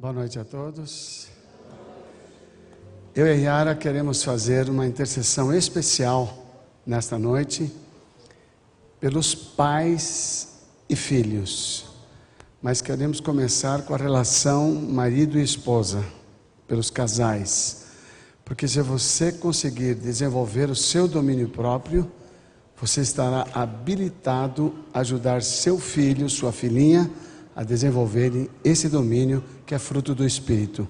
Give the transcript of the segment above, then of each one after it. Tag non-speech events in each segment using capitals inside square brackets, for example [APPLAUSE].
Boa noite a todos. Eu e a Yara queremos fazer uma intercessão especial nesta noite pelos pais e filhos. Mas queremos começar com a relação marido e esposa, pelos casais. Porque se você conseguir desenvolver o seu domínio próprio, você estará habilitado a ajudar seu filho, sua filhinha, a desenvolverem esse domínio que é fruto do Espírito.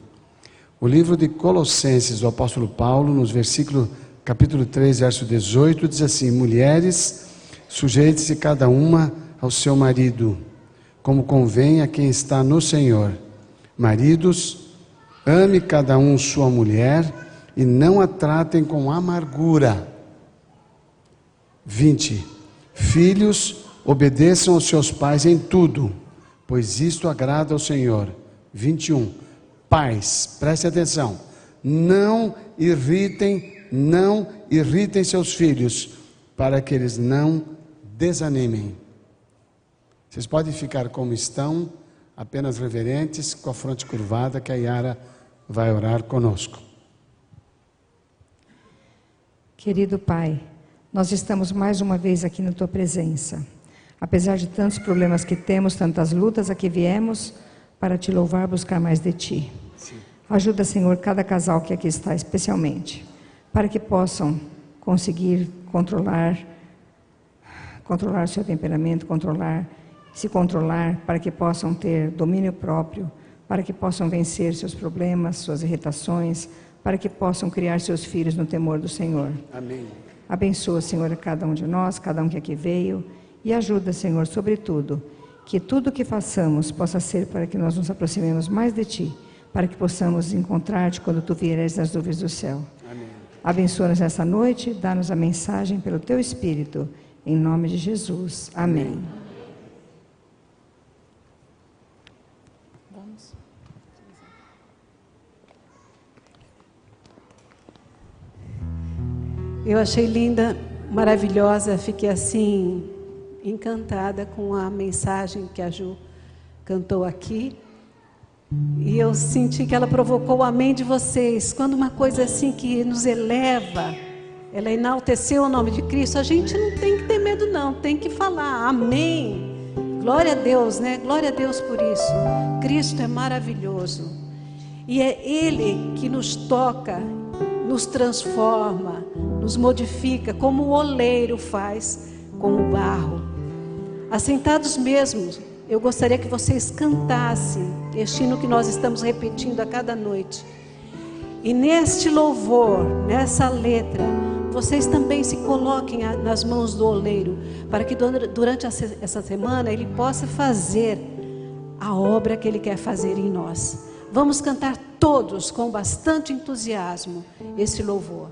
O livro de Colossenses do apóstolo Paulo, nos versículos capítulo 3, verso 18, diz assim: Mulheres, sujeite-se cada uma ao seu marido, como convém a quem está no Senhor. Maridos, ame cada um sua mulher e não a tratem com amargura. 20. Filhos, obedeçam aos seus pais em tudo pois isto agrada ao Senhor. 21. Pais, preste atenção. Não irritem, não irritem seus filhos, para que eles não desanimem. Vocês podem ficar como estão, apenas reverentes, com a fronte curvada, que a Yara vai orar conosco. Querido Pai, nós estamos mais uma vez aqui na tua presença. Apesar de tantos problemas que temos, tantas lutas, aqui viemos para te louvar, buscar mais de ti. Sim. Ajuda, Senhor, cada casal que aqui está, especialmente, para que possam conseguir controlar, controlar seu temperamento, controlar, se controlar, para que possam ter domínio próprio, para que possam vencer seus problemas, suas irritações, para que possam criar seus filhos no temor do Senhor. Amém. Abençoa, Senhor, cada um de nós, cada um que aqui veio e ajuda, Senhor, sobretudo, que tudo que façamos possa ser para que nós nos aproximemos mais de Ti, para que possamos encontrar-te quando Tu vieres nas nuvens do céu. Abençoa-nos essa noite, dá-nos a mensagem pelo Teu Espírito, em nome de Jesus. Amém. Vamos. Eu achei linda, maravilhosa, fiquei assim encantada com a mensagem que a Ju cantou aqui. E eu senti que ela provocou o amém de vocês. Quando uma coisa assim que nos eleva, ela enalteceu o nome de Cristo, a gente não tem que ter medo, não, tem que falar amém. Glória a Deus, né? Glória a Deus por isso. Cristo é maravilhoso. E é Ele que nos toca, nos transforma, nos modifica, como o oleiro faz com o barro. Assentados mesmo, eu gostaria que vocês cantassem este hino que nós estamos repetindo a cada noite. E neste louvor, nessa letra, vocês também se coloquem nas mãos do oleiro, para que durante essa semana ele possa fazer a obra que ele quer fazer em nós. Vamos cantar todos com bastante entusiasmo esse louvor.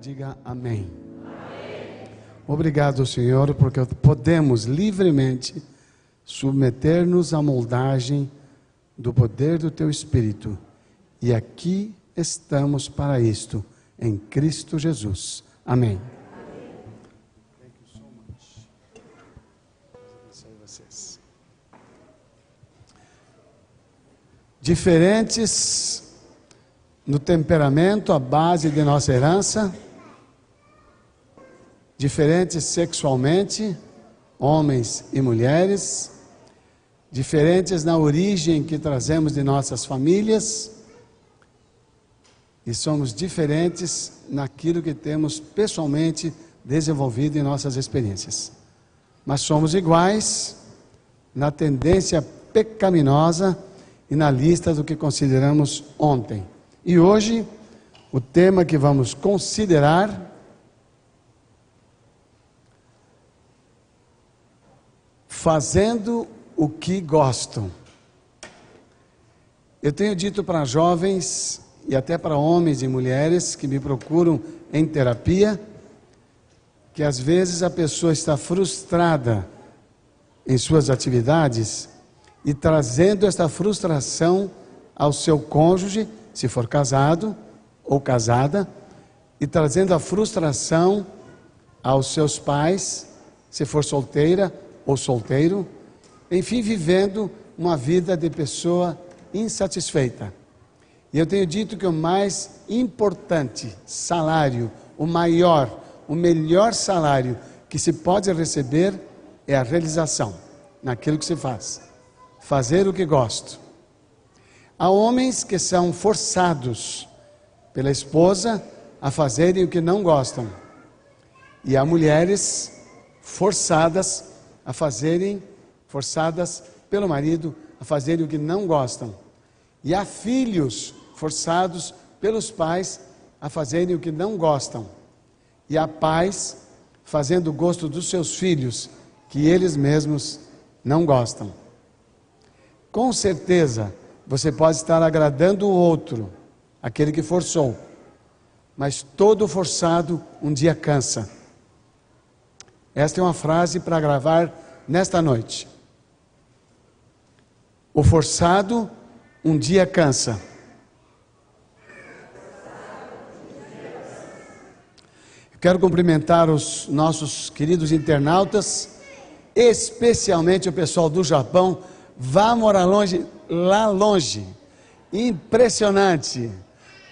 Diga amém. amém. Obrigado, Senhor, porque podemos livremente submeter-nos à moldagem do poder do Teu Espírito. E aqui estamos para isto, em Cristo Jesus. Amém. Diferentes no temperamento, a base de nossa herança diferentes sexualmente, homens e mulheres, diferentes na origem que trazemos de nossas famílias, e somos diferentes naquilo que temos pessoalmente desenvolvido em nossas experiências. Mas somos iguais na tendência pecaminosa e na lista do que consideramos ontem. E hoje, o tema que vamos considerar fazendo o que gostam. Eu tenho dito para jovens e até para homens e mulheres que me procuram em terapia que às vezes a pessoa está frustrada em suas atividades e trazendo esta frustração ao seu cônjuge, se for casado ou casada, e trazendo a frustração aos seus pais, se for solteira ou solteiro, enfim, vivendo uma vida de pessoa insatisfeita. E eu tenho dito que o mais importante salário, o maior, o melhor salário que se pode receber é a realização naquilo que se faz. Fazer o que gosto. Há homens que são forçados pela esposa a fazerem o que não gostam. E há mulheres forçadas a fazerem, forçadas pelo marido, a fazerem o que não gostam. E há filhos forçados pelos pais a fazerem o que não gostam, e há pais fazendo o gosto dos seus filhos que eles mesmos não gostam. Com certeza, você pode estar agradando o outro, aquele que forçou, mas todo forçado um dia cansa. Esta é uma frase para gravar nesta noite. O forçado um dia cansa. Quero cumprimentar os nossos queridos internautas, especialmente o pessoal do Japão. Vá morar longe, lá longe. Impressionante.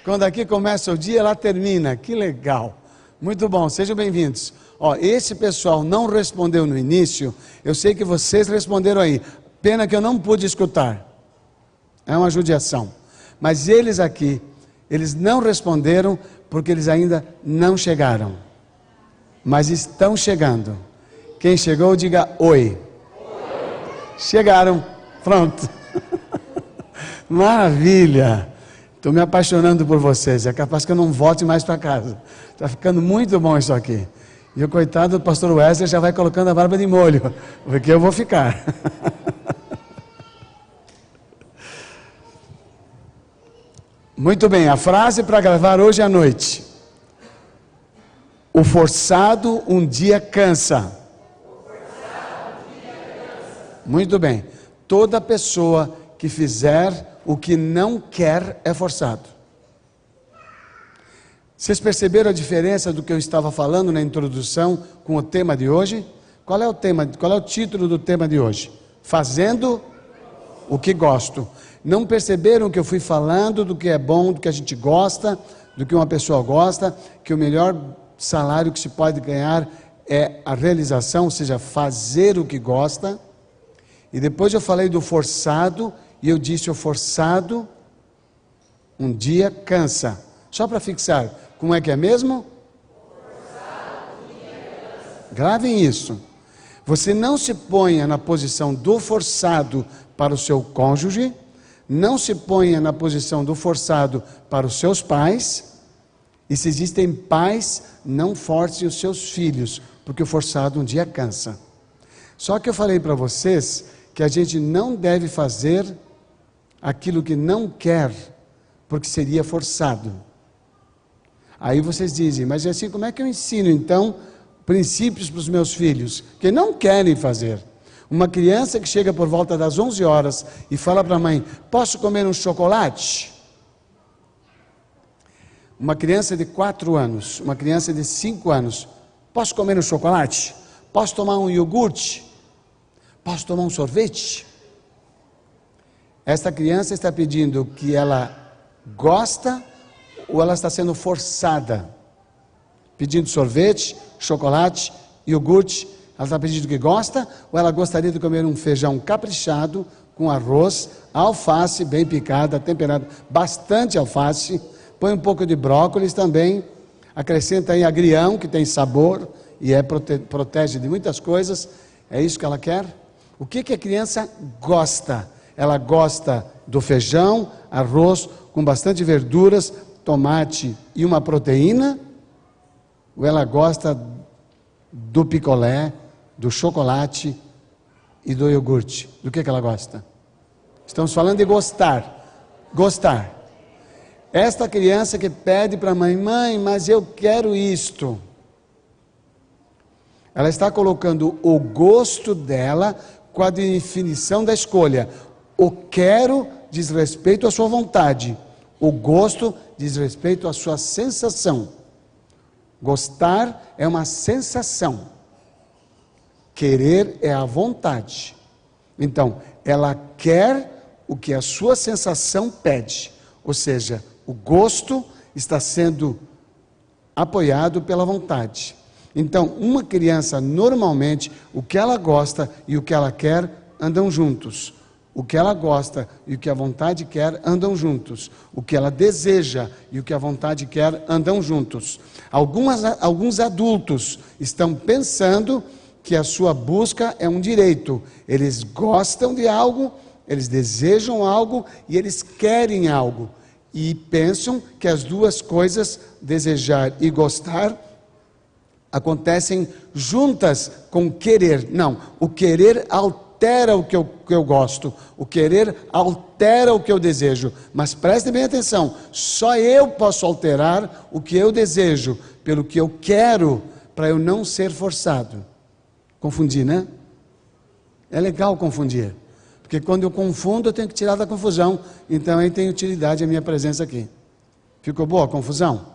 Quando aqui começa o dia, lá termina. Que legal. Muito bom, sejam bem-vindos. Ó, esse pessoal não respondeu no início, eu sei que vocês responderam aí. Pena que eu não pude escutar. É uma judiação. Mas eles aqui, eles não responderam porque eles ainda não chegaram. Mas estão chegando. Quem chegou, diga oi. oi. Chegaram. Pronto. [LAUGHS] Maravilha. Estou me apaixonando por vocês. É capaz que eu não volte mais para casa. Está ficando muito bom isso aqui. E o coitado do pastor Wesley já vai colocando a barba de molho, [LAUGHS] porque eu vou ficar. [LAUGHS] Muito bem, a frase para gravar hoje à noite. O forçado um dia cansa. Muito bem. Toda pessoa que fizer o que não quer é forçado. Vocês perceberam a diferença do que eu estava falando na introdução com o tema de hoje? Qual é o tema? Qual é o título do tema de hoje? Fazendo o que gosto. Não perceberam que eu fui falando do que é bom, do que a gente gosta, do que uma pessoa gosta, que o melhor salário que se pode ganhar é a realização, ou seja, fazer o que gosta. E depois eu falei do forçado, e eu disse: o forçado um dia cansa. Só para fixar, como é que é mesmo? Gravem isso. Você não se ponha na posição do forçado para o seu cônjuge, não se ponha na posição do forçado para os seus pais, e se existem pais, não forcem os seus filhos, porque o forçado um dia cansa. Só que eu falei para vocês que a gente não deve fazer aquilo que não quer, porque seria forçado. Aí vocês dizem, mas assim, como é que eu ensino então princípios para os meus filhos que não querem fazer? Uma criança que chega por volta das 11 horas e fala para a mãe: Posso comer um chocolate? Uma criança de 4 anos, uma criança de 5 anos: Posso comer um chocolate? Posso tomar um iogurte? Posso tomar um sorvete? Esta criança está pedindo que ela gosta ou ela está sendo forçada? Pedindo sorvete, chocolate, iogurte ela está pedindo que gosta ou ela gostaria de comer um feijão caprichado com arroz, alface bem picada, temperada, bastante alface, põe um pouco de brócolis também, acrescenta aí agrião que tem sabor e é prote protege de muitas coisas. É isso que ela quer? O que, que a criança gosta? Ela gosta do feijão, arroz com bastante verduras, tomate e uma proteína? Ou ela gosta do picolé, do chocolate e do iogurte. Do que, que ela gosta? Estamos falando de gostar. Gostar. Esta criança que pede para a mãe, mãe, mas eu quero isto. Ela está colocando o gosto dela com a definição da escolha. O quero diz respeito à sua vontade. O gosto diz respeito à sua sensação. Gostar é uma sensação. Querer é a vontade. Então, ela quer o que a sua sensação pede, ou seja, o gosto está sendo apoiado pela vontade. Então, uma criança, normalmente, o que ela gosta e o que ela quer andam juntos. O que ela gosta e o que a vontade quer andam juntos. O que ela deseja e o que a vontade quer andam juntos. Algumas, alguns adultos estão pensando que a sua busca é um direito. Eles gostam de algo, eles desejam algo e eles querem algo. e pensam que as duas coisas, desejar e gostar, acontecem juntas com querer. Não, o querer altera o que eu, que eu gosto, o querer altera o que eu desejo. Mas prestem bem atenção: só eu posso alterar o que eu desejo, pelo que eu quero, para eu não ser forçado. Confundi, né? É legal confundir. Porque quando eu confundo, eu tenho que tirar da confusão. Então aí tem utilidade a minha presença aqui. Ficou boa a confusão?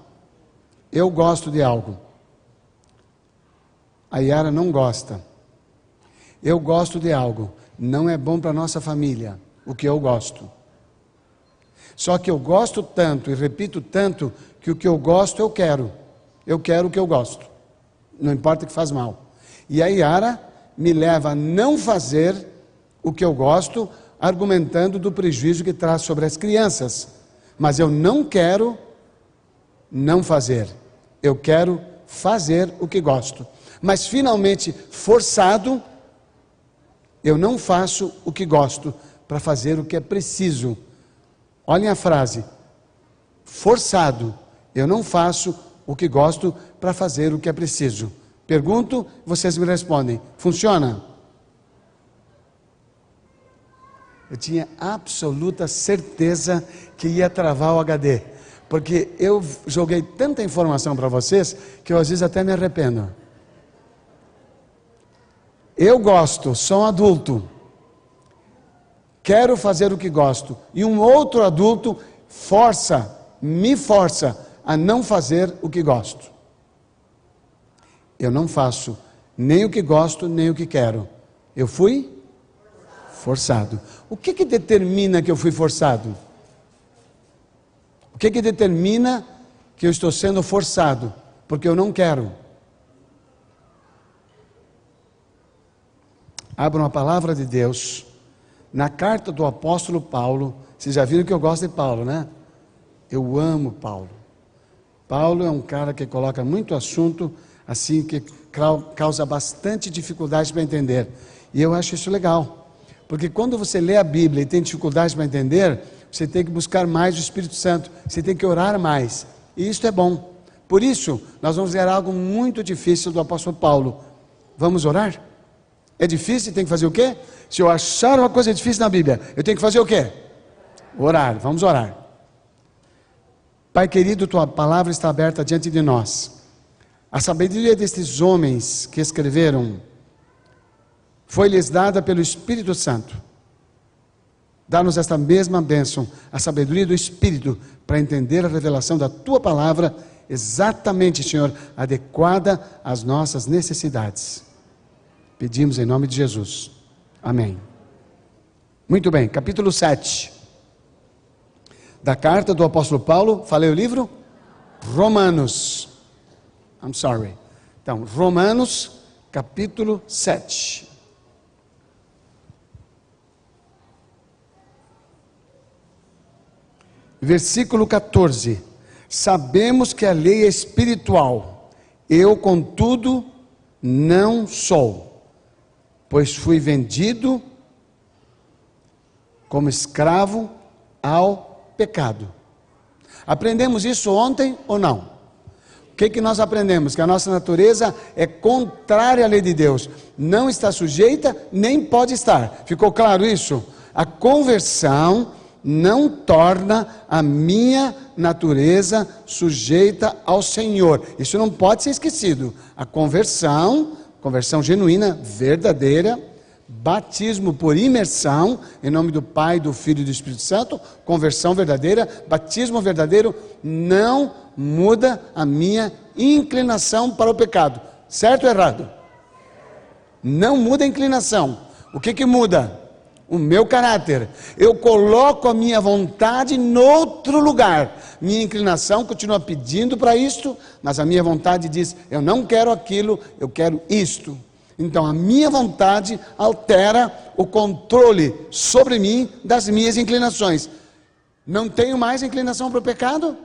Eu gosto de algo. A Yara não gosta. Eu gosto de algo. Não é bom para nossa família. O que eu gosto. Só que eu gosto tanto e repito tanto que o que eu gosto eu quero. Eu quero o que eu gosto. Não importa que faz mal. E a Yara me leva a não fazer o que eu gosto, argumentando do prejuízo que traz sobre as crianças. Mas eu não quero não fazer. Eu quero fazer o que gosto. Mas finalmente, forçado, eu não faço o que gosto para fazer o que é preciso. Olhem a frase: forçado, eu não faço o que gosto para fazer o que é preciso. Pergunto, vocês me respondem: funciona? eu tinha absoluta certeza que ia travar o HD. Porque eu joguei tanta informação para vocês que eu às vezes até me arrependo. Eu gosto, sou um adulto. Quero fazer o que gosto. E um outro adulto força, me força a não fazer o que gosto. Eu não faço nem o que gosto, nem o que quero. Eu fui forçado. O que, que determina que eu fui forçado? O que, que determina que eu estou sendo forçado? Porque eu não quero. Abram a palavra de Deus na carta do apóstolo Paulo. Vocês já viram que eu gosto de Paulo, né? Eu amo Paulo. Paulo é um cara que coloca muito assunto assim que causa bastante dificuldade para entender. E eu acho isso legal. Porque quando você lê a Bíblia e tem dificuldade para entender, você tem que buscar mais o Espírito Santo, você tem que orar mais. E isso é bom. Por isso, nós vamos ver algo muito difícil do apóstolo Paulo. Vamos orar? É difícil, tem que fazer o quê? Se eu achar uma coisa difícil na Bíblia, eu tenho que fazer o quê? Orar. Vamos orar. Pai querido, tua palavra está aberta diante de nós. A sabedoria destes homens que escreveram foi-lhes dada pelo Espírito Santo. Dá-nos esta mesma bênção, a sabedoria do Espírito, para entender a revelação da tua palavra, exatamente, Senhor, adequada às nossas necessidades. Pedimos em nome de Jesus. Amém. Muito bem, capítulo 7 da carta do apóstolo Paulo. Falei o livro? Romanos. I'm sorry. Então, Romanos, capítulo 7. Versículo 14: Sabemos que a lei é espiritual, eu, contudo, não sou, pois fui vendido como escravo ao pecado. Aprendemos isso ontem ou não? O que, que nós aprendemos? Que a nossa natureza é contrária à lei de Deus, não está sujeita, nem pode estar. Ficou claro isso? A conversão não torna a minha natureza sujeita ao Senhor. Isso não pode ser esquecido. A conversão, conversão genuína, verdadeira, batismo por imersão, em nome do Pai, do Filho e do Espírito Santo, conversão verdadeira, batismo verdadeiro, não muda a minha inclinação para o pecado. Certo ou errado? Não muda a inclinação. O que que muda? O meu caráter. Eu coloco a minha vontade em outro lugar. Minha inclinação continua pedindo para isto, mas a minha vontade diz: eu não quero aquilo, eu quero isto. Então a minha vontade altera o controle sobre mim das minhas inclinações. Não tenho mais inclinação para o pecado?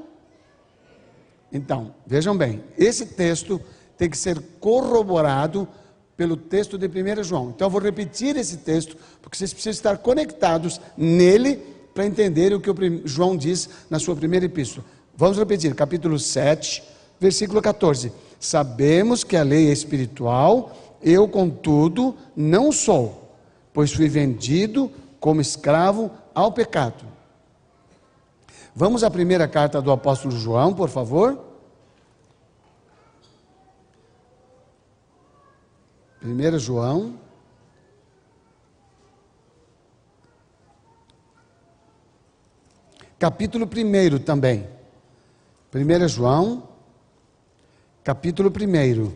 Então, vejam bem, esse texto tem que ser corroborado pelo texto de 1 João. Então eu vou repetir esse texto, porque vocês precisam estar conectados nele para entenderem o que o João diz na sua primeira epístola. Vamos repetir, capítulo 7, versículo 14. Sabemos que a lei é espiritual, eu, contudo, não sou, pois fui vendido como escravo ao pecado. Vamos à primeira carta do apóstolo João, por favor. 1 João. Capítulo 1 também. 1 João, capítulo 1,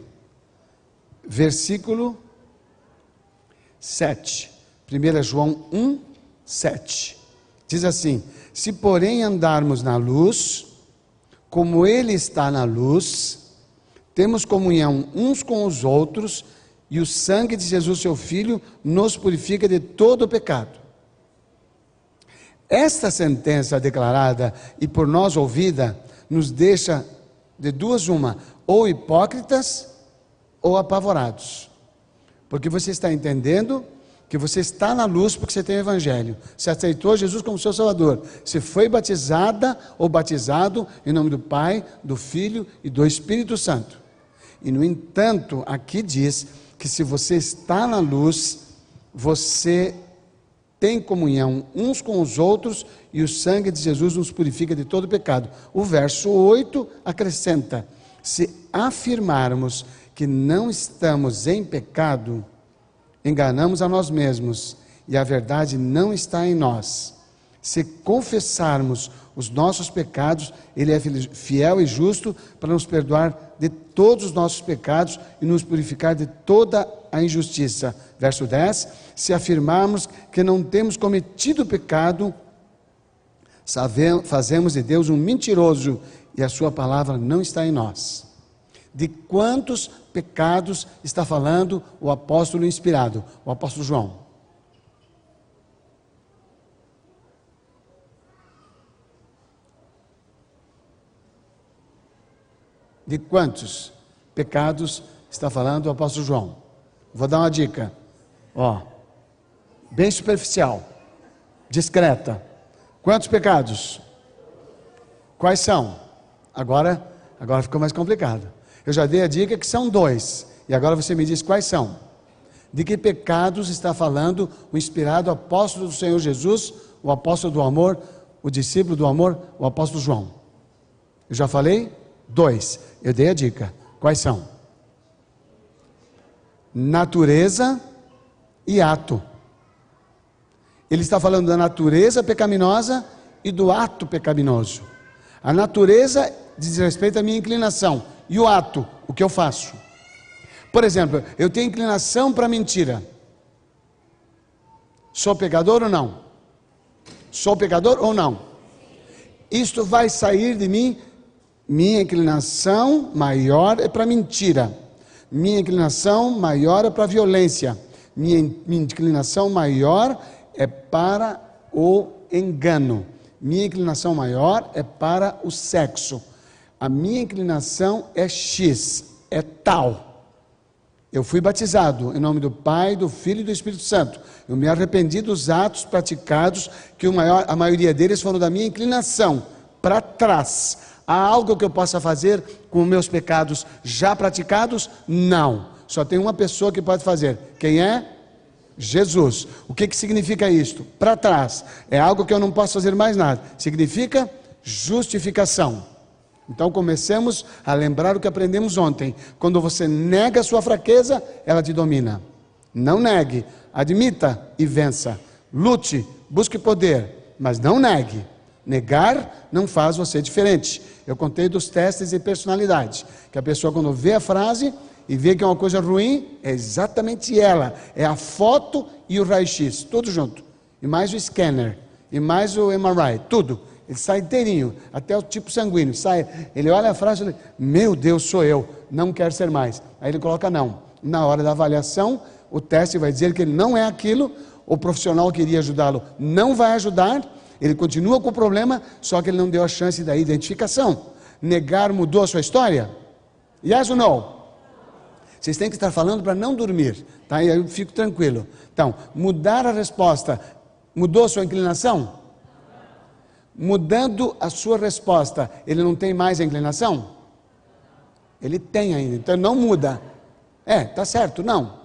versículo 7. 1 João 1, 7. Diz assim: Se porém andarmos na luz, como Ele está na luz, temos comunhão uns com os outros, e o sangue de Jesus, seu Filho, nos purifica de todo o pecado. Esta sentença declarada e por nós ouvida nos deixa de duas uma, ou hipócritas ou apavorados. Porque você está entendendo que você está na luz porque você tem o evangelho. Você aceitou Jesus como seu salvador. Você foi batizada ou batizado em nome do Pai, do Filho e do Espírito Santo. E no entanto, aqui diz que se você está na luz, você tem comunhão uns com os outros e o sangue de Jesus nos purifica de todo pecado. O verso 8 acrescenta: se afirmarmos que não estamos em pecado, enganamos a nós mesmos e a verdade não está em nós. Se confessarmos os nossos pecados, Ele é fiel e justo para nos perdoar todos os nossos pecados e nos purificar de toda a injustiça. Verso 10: Se afirmarmos que não temos cometido pecado, fazemos de Deus um mentiroso e a Sua palavra não está em nós. De quantos pecados está falando o apóstolo inspirado, o apóstolo João? De quantos pecados está falando o apóstolo João? Vou dar uma dica. Ó, bem superficial, discreta. Quantos pecados? Quais são? Agora, agora ficou mais complicado. Eu já dei a dica que são dois. E agora você me diz quais são. De que pecados está falando o inspirado apóstolo do Senhor Jesus, o apóstolo do amor, o discípulo do amor, o apóstolo João? Eu já falei? Dois. Eu dei a dica. Quais são? Natureza e ato. Ele está falando da natureza pecaminosa e do ato pecaminoso. A natureza diz respeito à minha inclinação. E o ato, o que eu faço. Por exemplo, eu tenho inclinação para mentira. Sou pecador ou não? Sou pecador ou não? Isto vai sair de mim minha inclinação maior é para mentira. Minha inclinação maior é para violência. Minha, minha inclinação maior é para o engano. Minha inclinação maior é para o sexo. A minha inclinação é X, é tal. Eu fui batizado em nome do Pai, do Filho e do Espírito Santo. Eu me arrependi dos atos praticados, que maior, a maioria deles foram da minha inclinação para trás Há algo que eu possa fazer com meus pecados já praticados? Não. Só tem uma pessoa que pode fazer. Quem é? Jesus. O que, que significa isto? Para trás. É algo que eu não posso fazer mais nada. Significa justificação. Então comecemos a lembrar o que aprendemos ontem. Quando você nega a sua fraqueza, ela te domina. Não negue, admita e vença. Lute, busque poder, mas não negue. Negar não faz você diferente. Eu contei dos testes de personalidade, que a pessoa quando vê a frase e vê que é uma coisa ruim, é exatamente ela, é a foto e o raio-x, tudo junto. E mais o scanner, e mais o MRI, tudo. Ele sai inteirinho, até o tipo sanguíneo, sai. Ele olha a frase e fala, meu Deus, sou eu, não quero ser mais. Aí ele coloca não. Na hora da avaliação, o teste vai dizer que ele não é aquilo, o profissional que iria ajudá-lo não vai ajudar, ele continua com o problema, só que ele não deu a chance da identificação. Negar mudou a sua história? Yes ou não? Vocês têm que estar falando para não dormir, tá? E aí eu fico tranquilo. Então, mudar a resposta mudou a sua inclinação? mudando a sua resposta, ele não tem mais a inclinação? Ele tem ainda, então não muda. É, tá certo, não.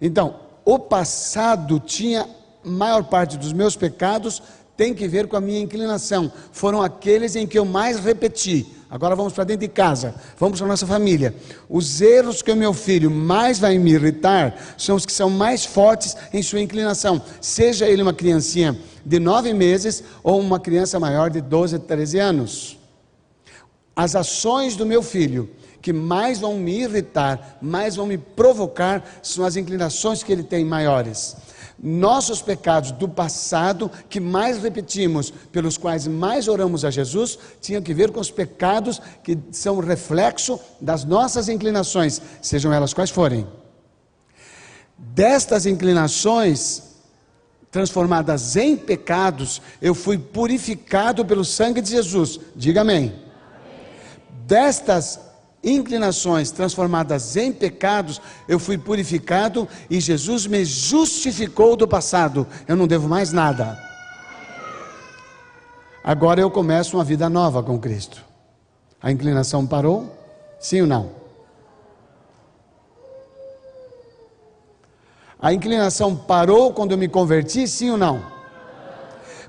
Então, o passado tinha maior parte dos meus pecados tem que ver com a minha inclinação. Foram aqueles em que eu mais repeti. Agora vamos para dentro de casa, vamos para a nossa família. Os erros que o meu filho mais vai me irritar são os que são mais fortes em sua inclinação. Seja ele uma criancinha de nove meses ou uma criança maior de 12, 13 anos. As ações do meu filho que mais vão me irritar, mais vão me provocar, são as inclinações que ele tem maiores. Nossos pecados do passado, que mais repetimos, pelos quais mais oramos a Jesus, tinham que ver com os pecados que são reflexo das nossas inclinações, sejam elas quais forem. Destas inclinações, transformadas em pecados, eu fui purificado pelo sangue de Jesus. Diga amém. amém. Destas inclinações transformadas em pecados, eu fui purificado e Jesus me justificou do passado. Eu não devo mais nada. Agora eu começo uma vida nova com Cristo. A inclinação parou? Sim ou não? A inclinação parou quando eu me converti? Sim ou não?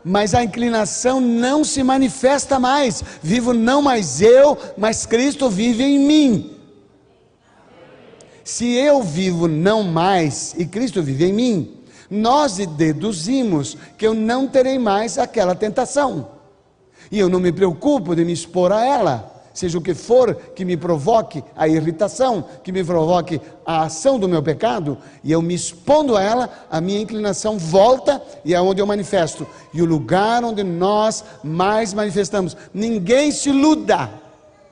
Mas a inclinação não se manifesta mais. Vivo não mais eu, mas Cristo vive em mim. Se eu vivo não mais e Cristo vive em mim, nós deduzimos que eu não terei mais aquela tentação. E eu não me preocupo de me expor a ela seja o que for que me provoque a irritação, que me provoque a ação do meu pecado, e eu me expondo a ela, a minha inclinação volta e é onde eu manifesto. E o lugar onde nós mais manifestamos, ninguém se iluda,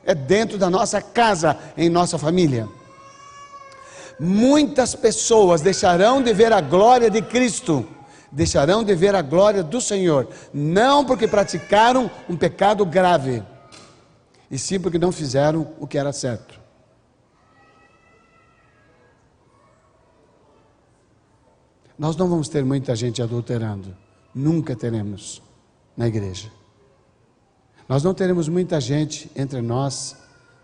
é dentro da nossa casa, em nossa família. Muitas pessoas deixarão de ver a glória de Cristo. Deixarão de ver a glória do Senhor, não porque praticaram um pecado grave, e sim porque não fizeram o que era certo. Nós não vamos ter muita gente adulterando, nunca teremos na igreja. Nós não teremos muita gente entre nós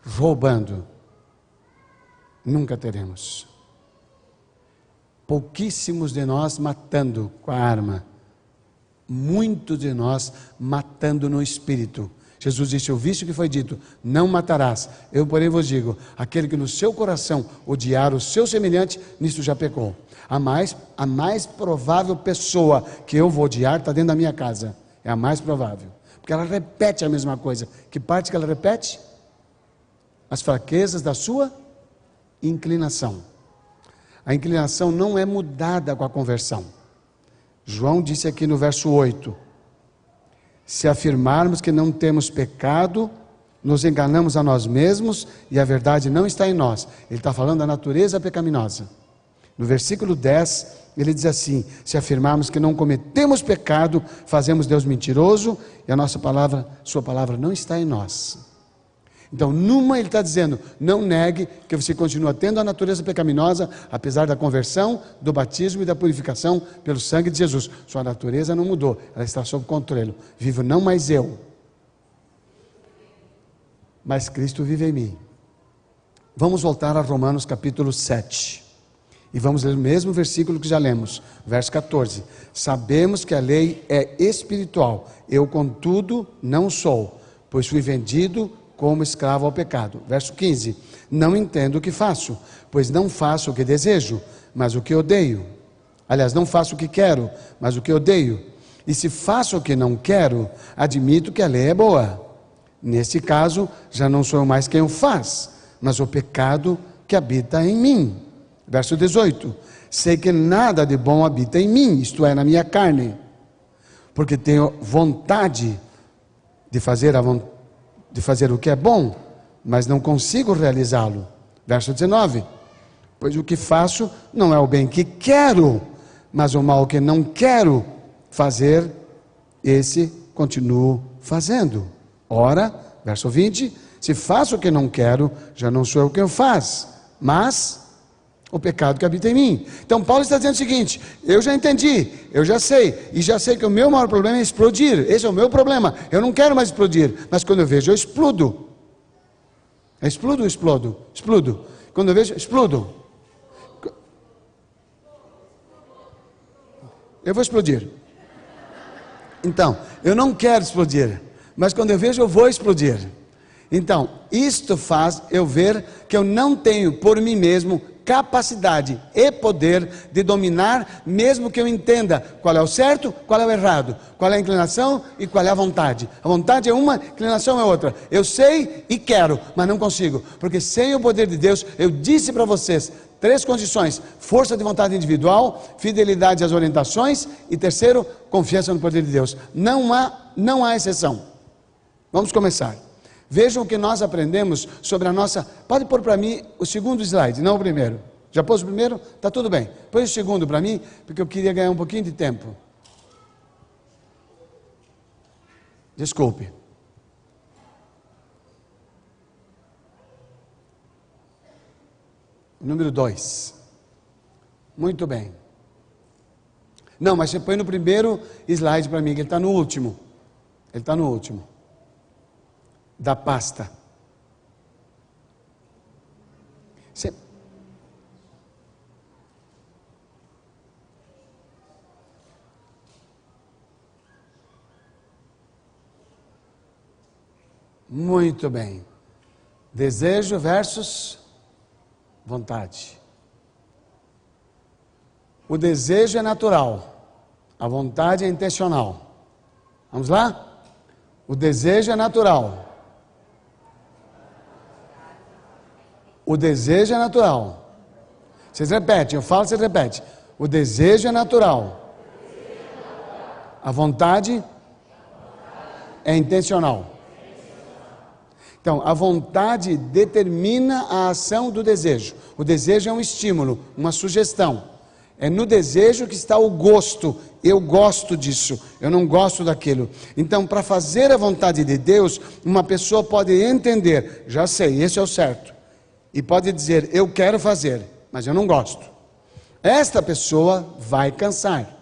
roubando, nunca teremos. Pouquíssimos de nós matando com a arma, muitos de nós matando no espírito Jesus disse: Ouviste o que foi dito, não matarás. Eu, porém, vos digo: aquele que no seu coração odiar o seu semelhante, nisto já pecou. A mais, a mais provável pessoa que eu vou odiar está dentro da minha casa. É a mais provável. Porque ela repete a mesma coisa. Que parte que ela repete? As fraquezas da sua inclinação. A inclinação não é mudada com a conversão. João disse aqui no verso 8 se afirmarmos que não temos pecado, nos enganamos a nós mesmos e a verdade não está em nós. Ele está falando da natureza pecaminosa. No versículo 10, ele diz assim: Se afirmarmos que não cometemos pecado, fazemos Deus mentiroso e a nossa palavra, Sua palavra não está em nós. Então, numa ele está dizendo: não negue que você continua tendo a natureza pecaminosa, apesar da conversão, do batismo e da purificação pelo sangue de Jesus. Sua natureza não mudou, ela está sob controle. Vivo não mais eu, mas Cristo vive em mim. Vamos voltar a Romanos capítulo 7. E vamos ler o mesmo versículo que já lemos, verso 14. Sabemos que a lei é espiritual, eu, contudo, não sou, pois fui vendido como escravo ao pecado. Verso 15: Não entendo o que faço, pois não faço o que desejo, mas o que odeio. Aliás, não faço o que quero, mas o que odeio. E se faço o que não quero, admito que a lei é boa. Nesse caso, já não sou mais quem o faz, mas o pecado que habita em mim. Verso 18: Sei que nada de bom habita em mim, isto é, na minha carne, porque tenho vontade de fazer a vontade de fazer o que é bom, mas não consigo realizá-lo. Verso 19: Pois o que faço não é o bem que quero, mas o mal que não quero fazer, esse continuo fazendo. Ora, verso 20: Se faço o que não quero, já não sou eu quem o faz, mas o pecado que habita em mim. Então Paulo está dizendo o seguinte: eu já entendi, eu já sei, e já sei que o meu maior problema é explodir. Esse é o meu problema. Eu não quero mais explodir, mas quando eu vejo, eu explodo. Eu explodo ou explodo? Explodo. Quando eu vejo, explodo. Eu vou explodir. Então, eu não quero explodir, mas quando eu vejo, eu vou explodir. Então, isto faz eu ver que eu não tenho por mim mesmo capacidade e poder de dominar, mesmo que eu entenda qual é o certo, qual é o errado, qual é a inclinação e qual é a vontade. A vontade é uma, a inclinação é outra. Eu sei e quero, mas não consigo, porque sem o poder de Deus, eu disse para vocês três condições: força de vontade individual, fidelidade às orientações e terceiro, confiança no poder de Deus. Não há, não há exceção. Vamos começar. Vejam o que nós aprendemos sobre a nossa. Pode pôr para mim o segundo slide, não o primeiro. Já pôs o primeiro? Está tudo bem. Põe o segundo para mim, porque eu queria ganhar um pouquinho de tempo. Desculpe. Número dois. Muito bem. Não, mas você põe no primeiro slide para mim, que ele está no último. Ele está no último da pasta. Você... Muito bem. Desejo versus vontade. O desejo é natural, a vontade é intencional. Vamos lá? O desejo é natural, O desejo é natural. Vocês repetem, eu falo, vocês repetem. O desejo é natural. A vontade é intencional. Então, a vontade determina a ação do desejo. O desejo é um estímulo, uma sugestão. É no desejo que está o gosto. Eu gosto disso, eu não gosto daquilo. Então, para fazer a vontade de Deus, uma pessoa pode entender: já sei, esse é o certo e pode dizer: Eu quero fazer, mas eu não gosto. Esta pessoa vai cansar.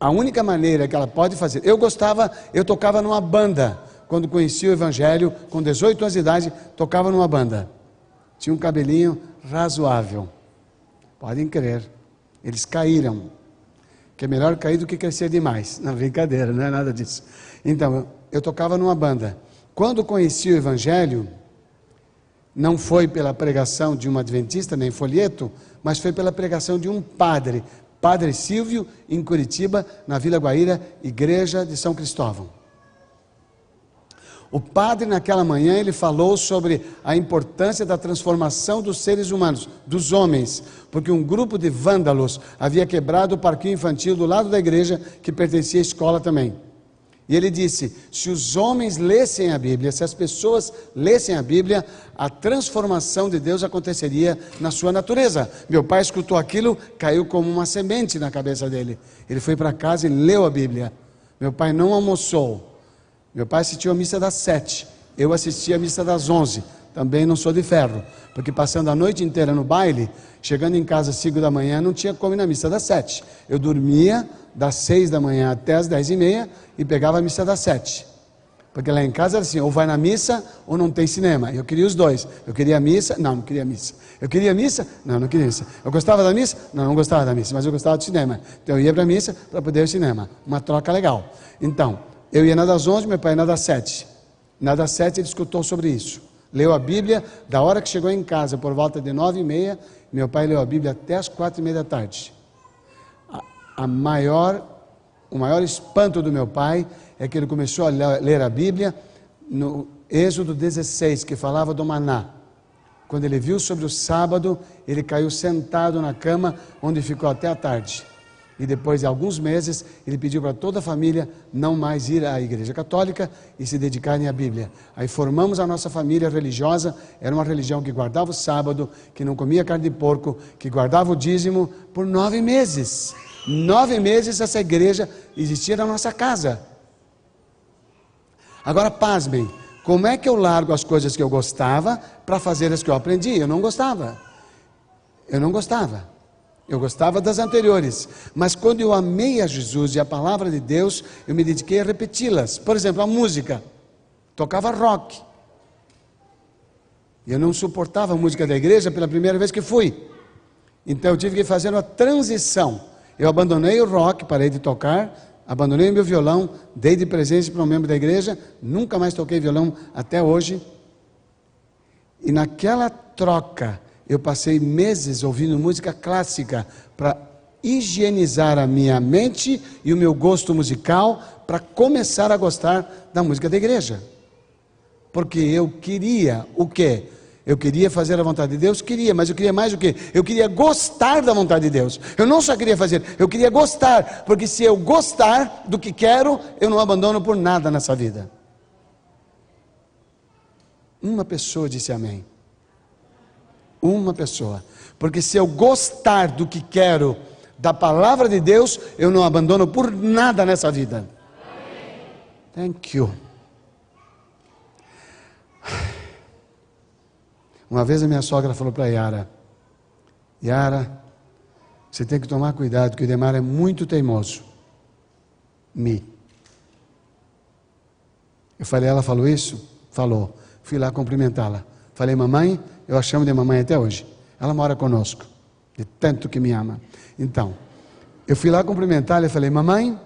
A única maneira que ela pode fazer. Eu gostava, eu tocava numa banda. Quando conheci o Evangelho, com 18 anos de idade, tocava numa banda. Tinha um cabelinho razoável. Podem crer. Eles caíram. Que é melhor cair do que crescer demais. Não, brincadeira, não é nada disso. Então, eu tocava numa banda. Quando conheci o Evangelho, não foi pela pregação de um adventista, nem folheto, mas foi pela pregação de um padre, Padre Silvio, em Curitiba, na Vila Guaíra, Igreja de São Cristóvão. O padre, naquela manhã, ele falou sobre a importância da transformação dos seres humanos, dos homens, porque um grupo de vândalos havia quebrado o parquinho infantil do lado da igreja, que pertencia à escola também. E ele disse: se os homens lessem a Bíblia, se as pessoas lessem a Bíblia, a transformação de Deus aconteceria na sua natureza. Meu pai escutou aquilo, caiu como uma semente na cabeça dele. Ele foi para casa e leu a Bíblia. Meu pai não almoçou. Meu pai assistiu a missa das sete. Eu assisti a missa das onze. Também não sou de ferro, porque passando a noite inteira no baile, chegando em casa às cinco da manhã, não tinha como ir na missa das sete. Eu dormia das seis da manhã até as dez e meia e pegava a missa das sete. Porque lá em casa era assim, ou vai na missa ou não tem cinema. Eu queria os dois. Eu queria a missa, não, não queria missa. Eu queria missa, não, não queria missa. Eu gostava da missa, não, não gostava da missa, mas eu gostava do cinema. Então eu ia para a missa para poder ir ao cinema. Uma troca legal. Então, eu ia na das onze, meu pai ia na das sete. Na das sete ele escutou sobre isso. Leu a Bíblia, da hora que chegou em casa, por volta de nove e meia, meu pai leu a Bíblia até as quatro e meia da tarde a maior, o maior espanto do meu pai é que ele começou a ler a Bíblia no Êxodo 16, que falava do maná. Quando ele viu sobre o sábado, ele caiu sentado na cama, onde ficou até a tarde. E depois de alguns meses, ele pediu para toda a família não mais ir à igreja católica e se dedicarem à Bíblia. Aí formamos a nossa família religiosa, era uma religião que guardava o sábado, que não comia carne de porco, que guardava o dízimo por nove meses. Nove meses essa igreja existia na nossa casa. Agora, pasmem, como é que eu largo as coisas que eu gostava para fazer as que eu aprendi? Eu não gostava. Eu não gostava. Eu gostava das anteriores, mas quando eu amei a Jesus e a palavra de Deus, eu me dediquei a repeti-las. Por exemplo, a música. Tocava rock. Eu não suportava a música da igreja pela primeira vez que fui. Então eu tive que fazer uma transição. Eu abandonei o rock, parei de tocar, abandonei meu violão, dei de presente para um membro da igreja, nunca mais toquei violão até hoje. E naquela troca, eu passei meses ouvindo música clássica para higienizar a minha mente e o meu gosto musical para começar a gostar da música da igreja. Porque eu queria o quê? Eu queria fazer a vontade de Deus? Queria, mas eu queria mais o quê? Eu queria gostar da vontade de Deus. Eu não só queria fazer, eu queria gostar, porque se eu gostar do que quero, eu não abandono por nada nessa vida. Uma pessoa disse amém. Uma pessoa. Porque se eu gostar do que quero, da palavra de Deus, eu não abandono por nada nessa vida. Thank you. Uma vez a minha sogra falou para Yara: Yara, você tem que tomar cuidado, que o Demar é muito teimoso. Me. Eu falei, ela falou isso? Falou. Fui lá cumprimentá-la. Falei, mamãe, eu a chamo de mamãe até hoje. Ela mora conosco, de tanto que me ama. Então, eu fui lá cumprimentá-la e falei, mamãe,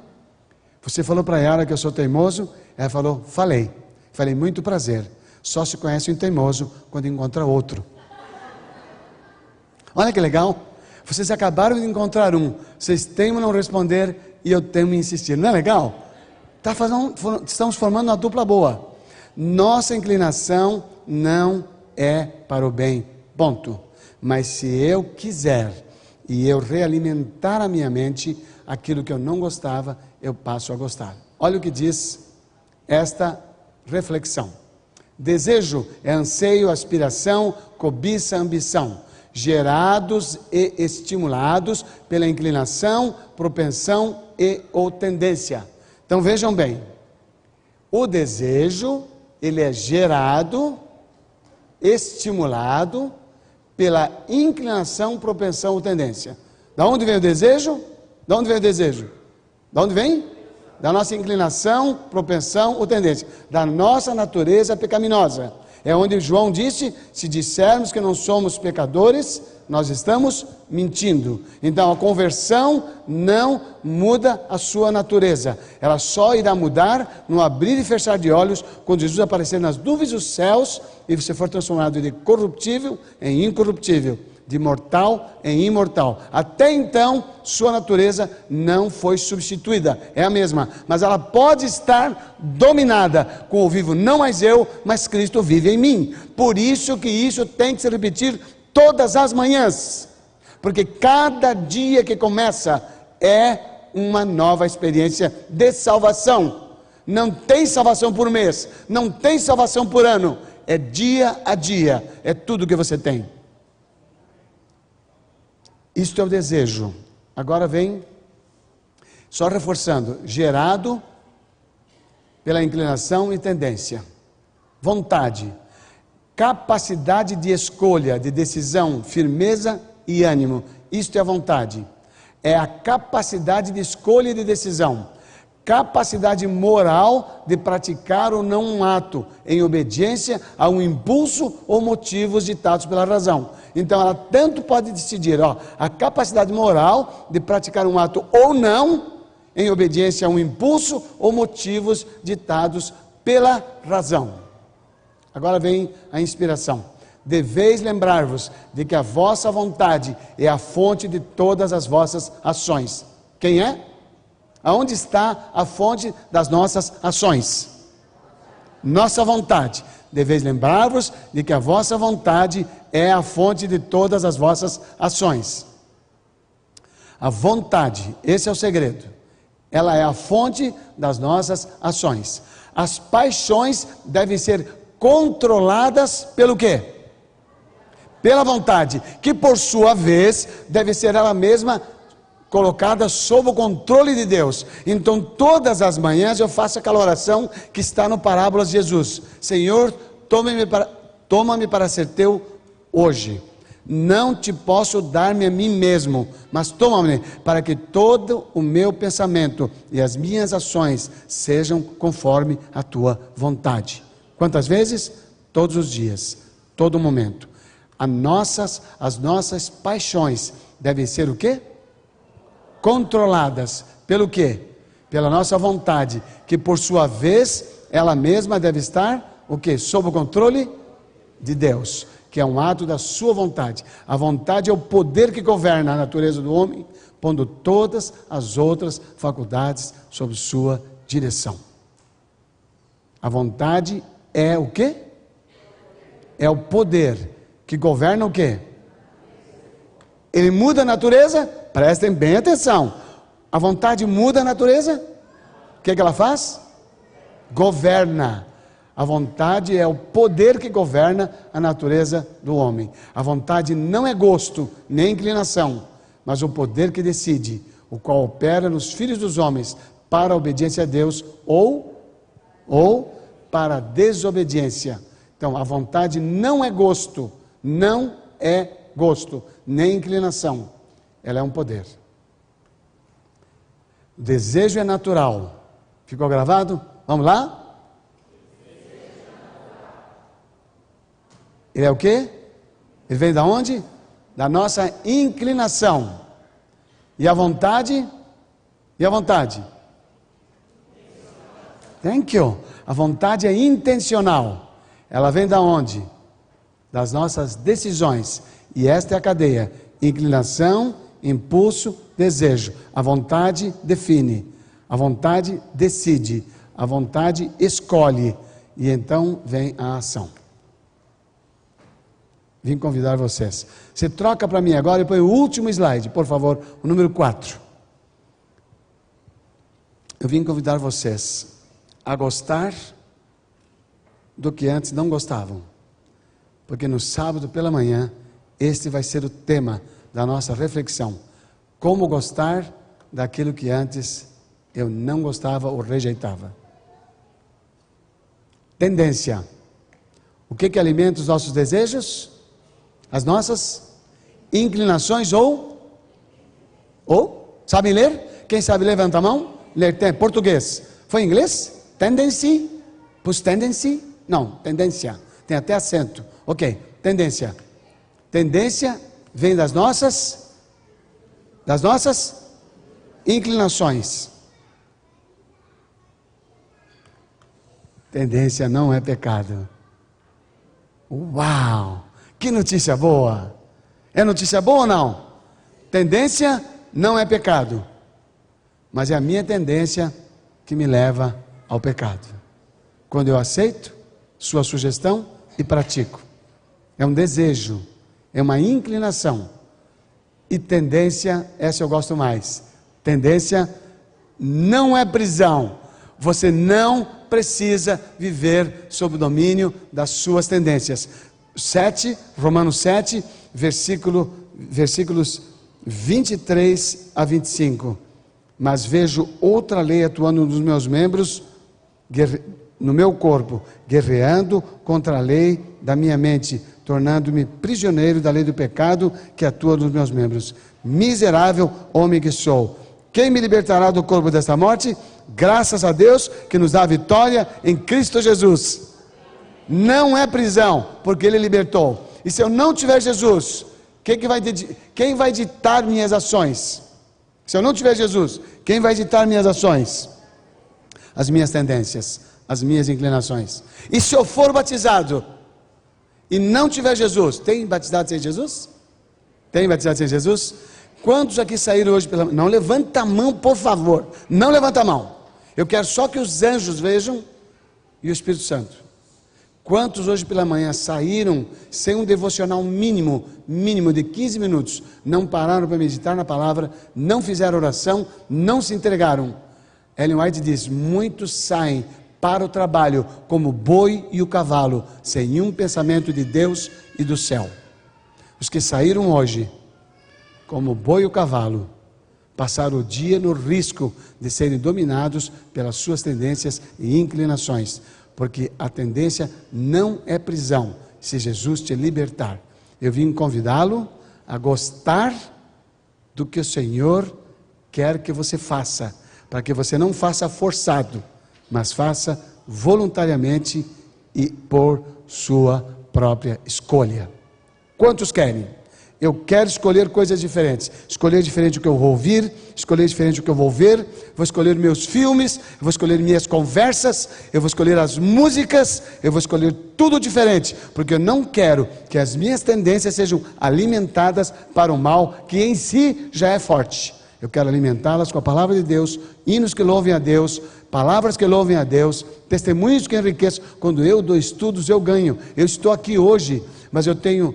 você falou para Yara que eu sou teimoso? Ela falou, falei. Falei, muito prazer. Só se conhece um teimoso quando encontra outro. Olha que legal. Vocês acabaram de encontrar um. Vocês temem não responder e eu temo insistir. Não é legal? Tá fazendo, estamos formando uma dupla boa. Nossa inclinação não é para o bem. Ponto. Mas se eu quiser e eu realimentar a minha mente, aquilo que eu não gostava, eu passo a gostar. Olha o que diz esta reflexão. Desejo é anseio, aspiração, cobiça, ambição, gerados e estimulados pela inclinação, propensão e ou tendência. Então vejam bem, o desejo, ele é gerado, estimulado pela inclinação, propensão ou tendência. Da onde vem o desejo? Da onde vem o desejo? Da onde vem? Da nossa inclinação, propensão ou tendência, da nossa natureza pecaminosa. É onde João disse: se dissermos que não somos pecadores, nós estamos mentindo. Então a conversão não muda a sua natureza. Ela só irá mudar no abrir e fechar de olhos quando Jesus aparecer nas nuvens dos céus e você for transformado de corruptível em incorruptível de mortal em imortal. Até então, sua natureza não foi substituída, é a mesma, mas ela pode estar dominada com o vivo, não mais eu, mas Cristo vive em mim. Por isso que isso tem que se repetir todas as manhãs, porque cada dia que começa é uma nova experiência de salvação. Não tem salvação por mês, não tem salvação por ano, é dia a dia, é tudo que você tem. Isto é o desejo. Agora vem, só reforçando, gerado pela inclinação e tendência. Vontade, capacidade de escolha, de decisão, firmeza e ânimo. Isto é a vontade. É a capacidade de escolha e de decisão capacidade moral de praticar ou não um ato em obediência a um impulso ou motivos ditados pela razão. Então ela tanto pode decidir, ó, a capacidade moral de praticar um ato ou não em obediência a um impulso ou motivos ditados pela razão. Agora vem a inspiração. Deveis lembrar-vos de que a vossa vontade é a fonte de todas as vossas ações. Quem é? Aonde está a fonte das nossas ações? Nossa vontade. Deveis lembrar-vos de que a vossa vontade é a fonte de todas as vossas ações. A vontade, esse é o segredo. Ela é a fonte das nossas ações. As paixões devem ser controladas pelo quê? Pela vontade, que por sua vez deve ser ela mesma colocada sob o controle de Deus. Então, todas as manhãs eu faço aquela oração que está no Parábolas de Jesus: Senhor, toma-me para, toma para ser teu hoje. Não te posso dar-me a mim mesmo, mas toma-me, para que todo o meu pensamento e as minhas ações sejam conforme a tua vontade. Quantas vezes? Todos os dias, todo momento. As nossas, as nossas paixões devem ser o quê? Controladas pelo quê? Pela nossa vontade, que por sua vez ela mesma deve estar o quê? Sob o controle de Deus que é um ato da sua vontade. A vontade é o poder que governa a natureza do homem, pondo todas as outras faculdades sob sua direção. A vontade é o quê? É o poder que governa o quê? Ele muda a natureza? Prestem bem atenção. A vontade muda a natureza? O que, que ela faz? Governa. A vontade é o poder que governa a natureza do homem. A vontade não é gosto nem inclinação, mas o poder que decide, o qual opera nos filhos dos homens para a obediência a Deus ou ou para a desobediência. Então, a vontade não é gosto, não é gosto, nem inclinação. Ela é um poder. O desejo é natural. Ficou gravado? Vamos lá? Ele é o quê? Ele vem da onde? Da nossa inclinação. E a vontade? E a vontade? Thank you. A vontade é intencional. Ela vem da onde? Das nossas decisões. E esta é a cadeia: inclinação, impulso, desejo. A vontade define. A vontade decide. A vontade escolhe. E então vem a ação. Vim convidar vocês. Você troca para mim agora e põe o último slide, por favor, o número 4. Eu vim convidar vocês a gostar do que antes não gostavam. Porque no sábado pela manhã, este vai ser o tema da nossa reflexão. Como gostar daquilo que antes eu não gostava ou rejeitava. Tendência. O que, que alimenta os nossos desejos? As nossas inclinações ou ou sabem ler? Quem sabe levanta a mão? Ler tem português. Foi em inglês? Tendency? Pus tendency? Não, tendência. Tem até acento. OK, tendência. Tendência vem das nossas das nossas inclinações. Tendência não é pecado. Uau! Que notícia boa! É notícia boa ou não? Tendência não é pecado, mas é a minha tendência que me leva ao pecado. Quando eu aceito sua sugestão e pratico, é um desejo, é uma inclinação. E tendência, essa eu gosto mais. Tendência não é prisão. Você não precisa viver sob o domínio das suas tendências. 7, Romanos 7, versículo, versículos 23 a 25. Mas vejo outra lei atuando nos meus membros, no meu corpo, guerreando contra a lei da minha mente, tornando-me prisioneiro da lei do pecado que atua nos meus membros. Miserável homem que sou. Quem me libertará do corpo desta morte? Graças a Deus que nos dá vitória em Cristo Jesus. Não é prisão, porque Ele libertou. E se eu não tiver Jesus, quem, que vai, quem vai ditar minhas ações? Se eu não tiver Jesus, quem vai ditar minhas ações? As minhas tendências, as minhas inclinações. E se eu for batizado e não tiver Jesus, tem batizado sem Jesus? Tem batizado sem Jesus? Quantos aqui saíram hoje pela Não levanta a mão, por favor. Não levanta a mão. Eu quero só que os anjos vejam e o Espírito Santo. Quantos hoje pela manhã saíram sem um devocional mínimo, mínimo de 15 minutos, não pararam para meditar na palavra, não fizeram oração, não se entregaram? Ellen White diz: muitos saem para o trabalho como o boi e o cavalo, sem nenhum pensamento de Deus e do céu. Os que saíram hoje, como o boi e o cavalo, passaram o dia no risco de serem dominados pelas suas tendências e inclinações porque a tendência não é prisão, se Jesus te libertar. Eu vim convidá-lo a gostar do que o Senhor quer que você faça, para que você não faça forçado, mas faça voluntariamente e por sua própria escolha. Quantos querem? Eu quero escolher coisas diferentes. Escolher diferente o que eu vou ouvir, escolher diferente o que eu vou ver, vou escolher meus filmes, vou escolher minhas conversas, eu vou escolher as músicas, eu vou escolher tudo diferente, porque eu não quero que as minhas tendências sejam alimentadas para o mal, que em si já é forte. Eu quero alimentá-las com a palavra de Deus, hinos que louvem a Deus, palavras que louvem a Deus, testemunhos que enriqueçam. Quando eu dou estudos, eu ganho. Eu estou aqui hoje, mas eu tenho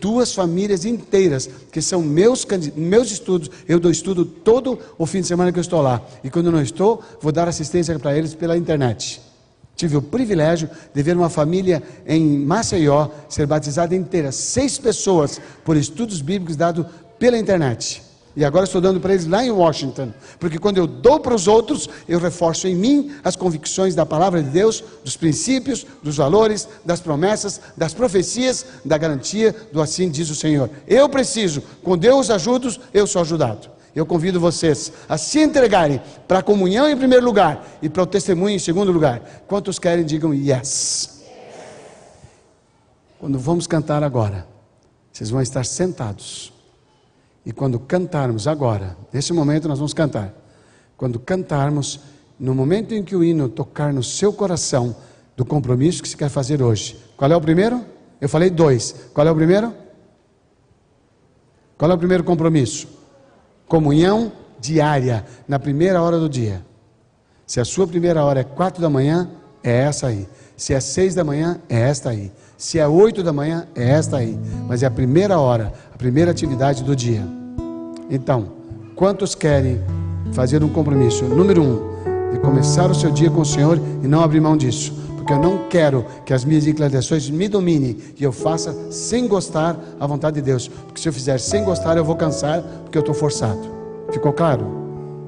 duas famílias inteiras, que são meus, meus estudos. Eu dou estudo todo o fim de semana que eu estou lá. E quando não estou, vou dar assistência para eles pela internet. Tive o privilégio de ver uma família em Maceió ser batizada inteira, seis pessoas, por estudos bíblicos dados pela internet. E agora estou dando para eles lá em Washington, porque quando eu dou para os outros, eu reforço em mim as convicções da palavra de Deus, dos princípios, dos valores, das promessas, das profecias, da garantia do assim diz o Senhor. Eu preciso, com Deus ajuda, eu sou ajudado. Eu convido vocês a se entregarem para a comunhão em primeiro lugar e para o testemunho em segundo lugar. Quantos querem, digam yes. Quando vamos cantar agora, vocês vão estar sentados e quando cantarmos agora, nesse momento nós vamos cantar. Quando cantarmos, no momento em que o hino tocar no seu coração do compromisso que se quer fazer hoje. Qual é o primeiro? Eu falei dois. Qual é o primeiro? Qual é o primeiro compromisso? Comunhão diária, na primeira hora do dia. Se a sua primeira hora é quatro da manhã, é essa aí. Se é seis da manhã, é esta aí. Se é oito da manhã, é esta aí. Mas é a primeira hora, a primeira atividade do dia. Então, quantos querem fazer um compromisso? Número um, de começar o seu dia com o Senhor e não abrir mão disso. Porque eu não quero que as minhas inclinações me dominem e eu faça sem gostar a vontade de Deus. Porque se eu fizer sem gostar, eu vou cansar, porque eu estou forçado. Ficou claro?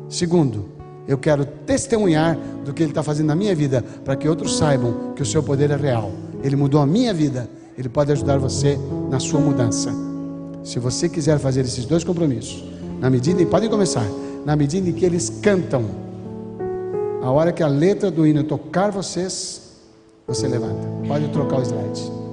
Segundo, eu quero testemunhar do que Ele está fazendo na minha vida, para que outros saibam que o seu poder é real. Ele mudou a minha vida, Ele pode ajudar você na sua mudança. Se você quiser fazer esses dois compromissos, na medida em podem começar, na medida em que eles cantam, a hora que a letra do hino tocar vocês, você levanta. Pode trocar o slide.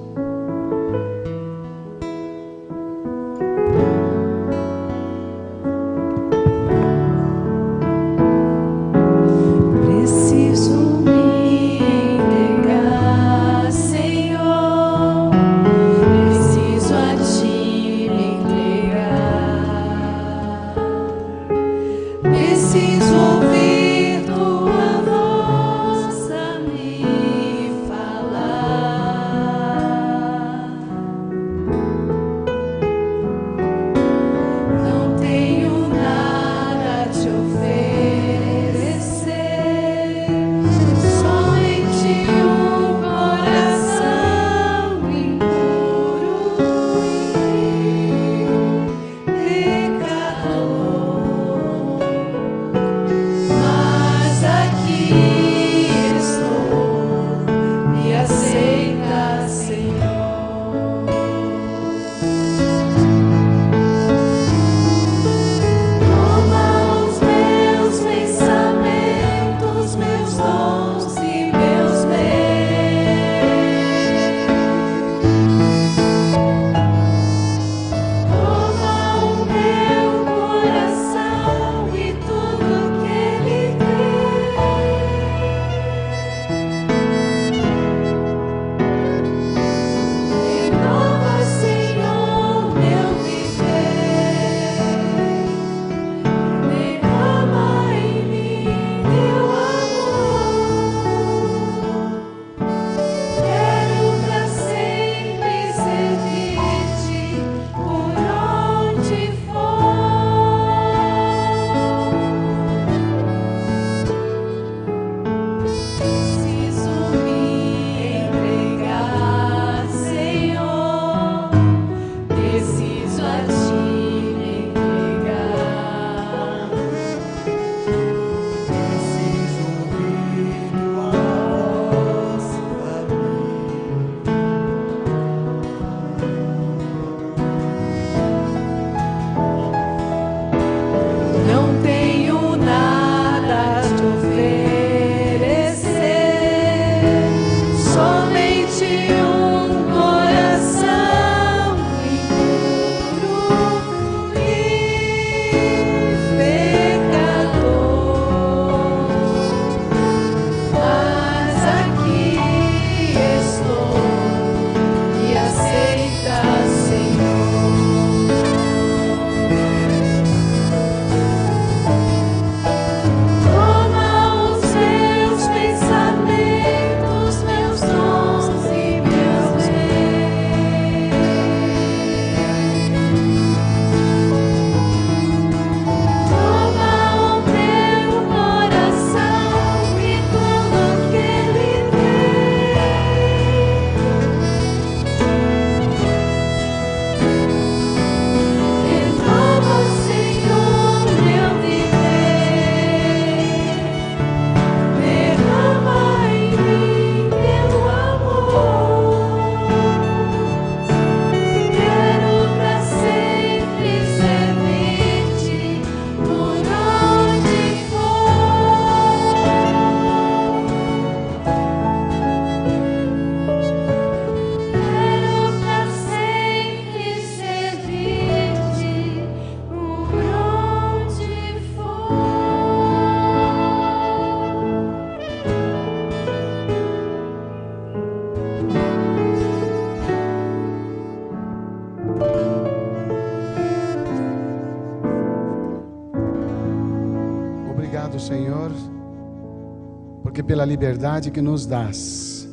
Pela liberdade que nos dás,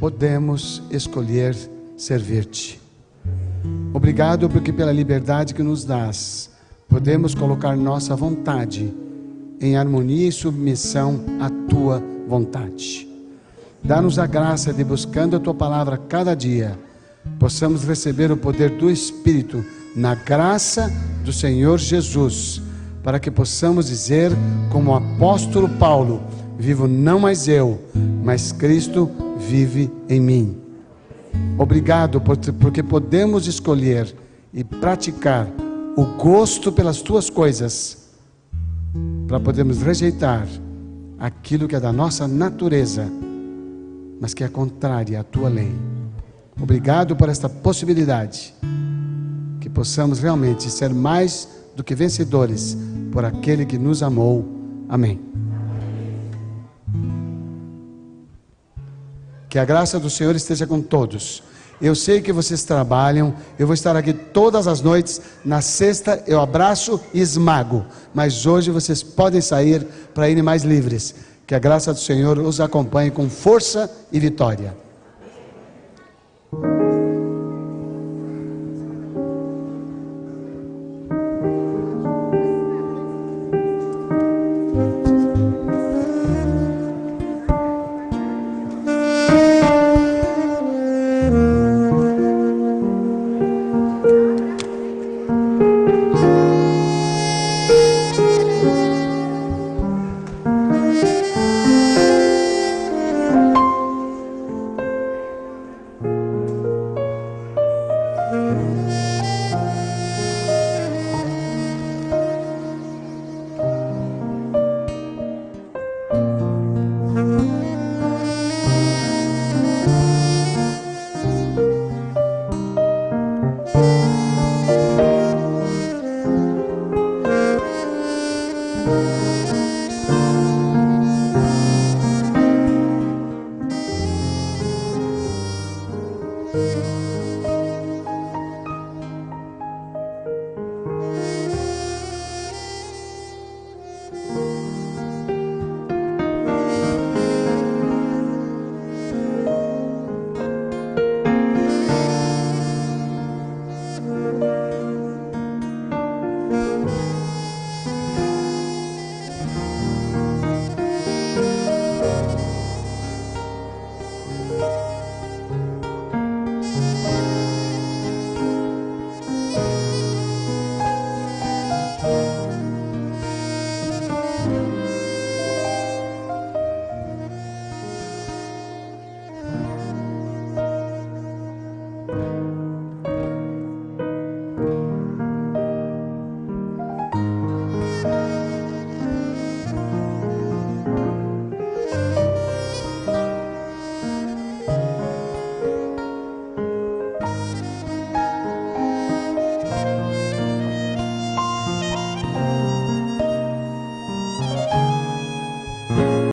podemos escolher servir-te. Obrigado porque pela liberdade que nos dás, podemos colocar nossa vontade em harmonia e submissão à tua vontade. Dá-nos a graça de, buscando a tua palavra cada dia, possamos receber o poder do Espírito na graça do Senhor Jesus, para que possamos dizer, como o apóstolo Paulo: Vivo não mais eu, mas Cristo vive em mim. Obrigado porque podemos escolher e praticar o gosto pelas tuas coisas para podermos rejeitar aquilo que é da nossa natureza, mas que é contrária à tua lei. Obrigado por esta possibilidade, que possamos realmente ser mais do que vencedores por aquele que nos amou. Amém. Que a graça do Senhor esteja com todos. Eu sei que vocês trabalham, eu vou estar aqui todas as noites. Na sexta eu abraço e esmago, mas hoje vocês podem sair para irem mais livres. Que a graça do Senhor os acompanhe com força e vitória.